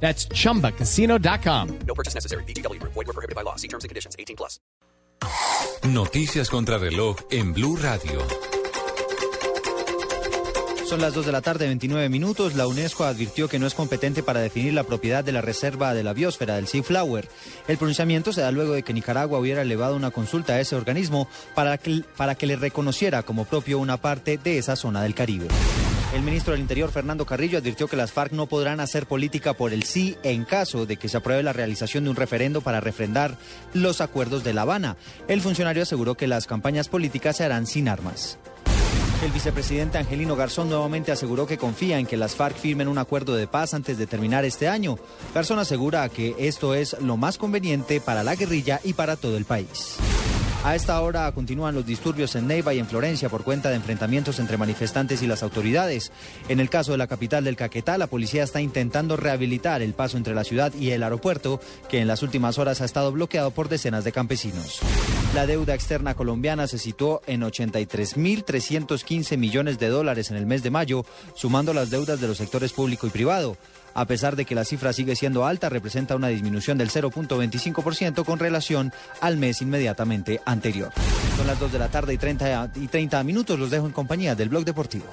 That's chumbacasino.com. No purchase necessary. BGW. Void were prohibited by law. See terms and conditions. 18 plus. Noticias contra reloj en Blue Radio. Son las 2 de la tarde, 29 minutos. La UNESCO advirtió que no es competente para definir la propiedad de la reserva de la biosfera del Sea Flower. El pronunciamiento se da luego de que Nicaragua hubiera elevado una consulta a ese organismo para que, para que le reconociera como propio una parte de esa zona del Caribe. El ministro del Interior, Fernando Carrillo, advirtió que las FARC no podrán hacer política por el sí en caso de que se apruebe la realización de un referendo para refrendar los acuerdos de La Habana. El funcionario aseguró que las campañas políticas se harán sin armas. El vicepresidente Angelino Garzón nuevamente aseguró que confía en que las FARC firmen un acuerdo de paz antes de terminar este año. Garzón asegura que esto es lo más conveniente para la guerrilla y para todo el país. A esta hora continúan los disturbios en Neiva y en Florencia por cuenta de enfrentamientos entre manifestantes y las autoridades. En el caso de la capital del Caquetá, la policía está intentando rehabilitar el paso entre la ciudad y el aeropuerto, que en las últimas horas ha estado bloqueado por decenas de campesinos. La deuda externa colombiana se situó en 83.315 millones de dólares en el mes de mayo, sumando las deudas de los sectores público y privado. A pesar de que la cifra sigue siendo alta, representa una disminución del 0.25% con relación al mes inmediatamente anterior. Son las 2 de la tarde y 30, y 30 minutos. Los dejo en compañía del Blog Deportivo.